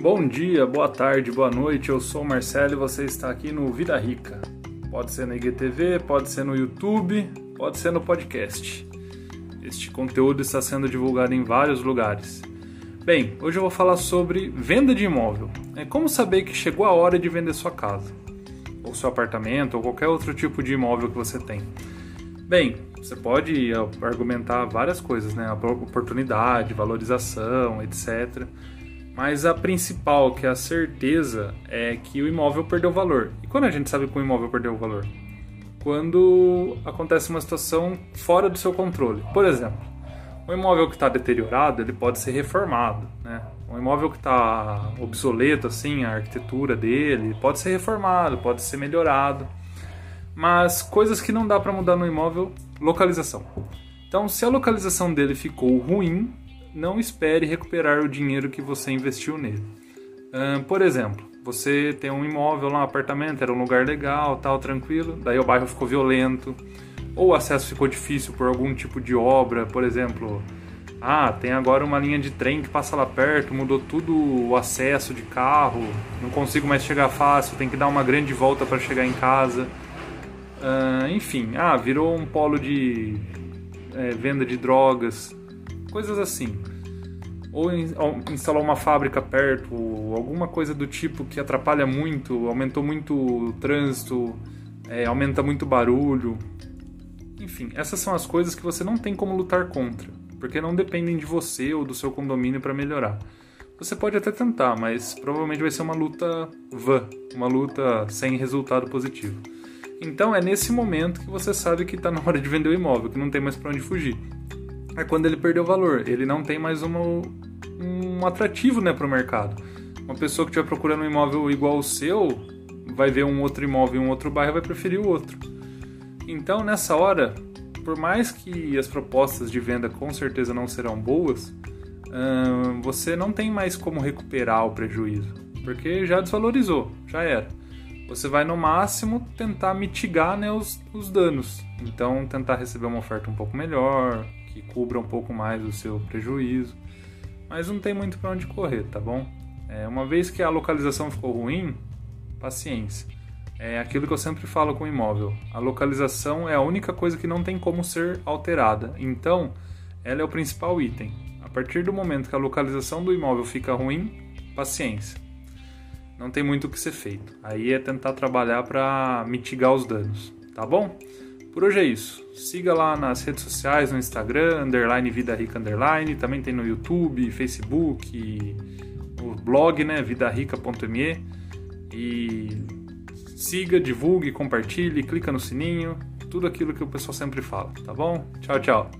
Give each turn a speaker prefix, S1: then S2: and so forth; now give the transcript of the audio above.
S1: Bom dia, boa tarde, boa noite. Eu sou o Marcelo e você está aqui no Vida Rica. Pode ser no IGTV, pode ser no YouTube, pode ser no podcast. Este conteúdo está sendo divulgado em vários lugares. Bem, hoje eu vou falar sobre venda de imóvel. É como saber que chegou a hora de vender sua casa, ou seu apartamento, ou qualquer outro tipo de imóvel que você tem. Bem, você pode argumentar várias coisas, né? Oportunidade, valorização, etc. Mas a principal, que é a certeza, é que o imóvel perdeu valor. E quando a gente sabe que o imóvel perdeu valor? Quando acontece uma situação fora do seu controle. Por exemplo, um imóvel que está deteriorado, ele pode ser reformado, né? Um imóvel que está obsoleto, assim, a arquitetura dele, pode ser reformado, pode ser melhorado. Mas coisas que não dá para mudar no imóvel, localização. Então, se a localização dele ficou ruim, não espere recuperar o dinheiro que você investiu nele. Um, por exemplo, você tem um imóvel lá, um apartamento, era um lugar legal, tal, tranquilo, daí o bairro ficou violento, ou o acesso ficou difícil por algum tipo de obra, por exemplo, ah, tem agora uma linha de trem que passa lá perto, mudou tudo o acesso de carro, não consigo mais chegar fácil, tem que dar uma grande volta para chegar em casa. Uh, enfim, ah, virou um polo de é, venda de drogas, coisas assim. Ou instalar uma fábrica perto, alguma coisa do tipo que atrapalha muito, aumentou muito o trânsito, é, aumenta muito barulho. Enfim, essas são as coisas que você não tem como lutar contra, porque não dependem de você ou do seu condomínio para melhorar. Você pode até tentar, mas provavelmente vai ser uma luta vã, uma luta sem resultado positivo. Então é nesse momento que você sabe que está na hora de vender o imóvel, que não tem mais para onde fugir é quando ele perdeu valor. Ele não tem mais uma, um atrativo né, para o mercado. Uma pessoa que estiver procurando um imóvel igual ao seu vai ver um outro imóvel em um outro bairro vai preferir o outro. Então, nessa hora, por mais que as propostas de venda com certeza não serão boas, você não tem mais como recuperar o prejuízo, porque já desvalorizou, já era. Você vai no máximo tentar mitigar né, os, os danos. Então, tentar receber uma oferta um pouco melhor, que cubra um pouco mais o seu prejuízo, mas não tem muito para onde correr, tá bom? É, uma vez que a localização ficou ruim, paciência. É aquilo que eu sempre falo com o imóvel. A localização é a única coisa que não tem como ser alterada. Então, ela é o principal item. A partir do momento que a localização do imóvel fica ruim, paciência. Não tem muito o que ser feito. Aí é tentar trabalhar para mitigar os danos, tá bom? Por hoje é isso. Siga lá nas redes sociais, no Instagram, underline Vida Rica Underline, também tem no YouTube, Facebook, o blog, né, vidarica.me. E siga, divulgue, compartilhe, clica no sininho, tudo aquilo que o pessoal sempre fala, tá bom? Tchau, tchau.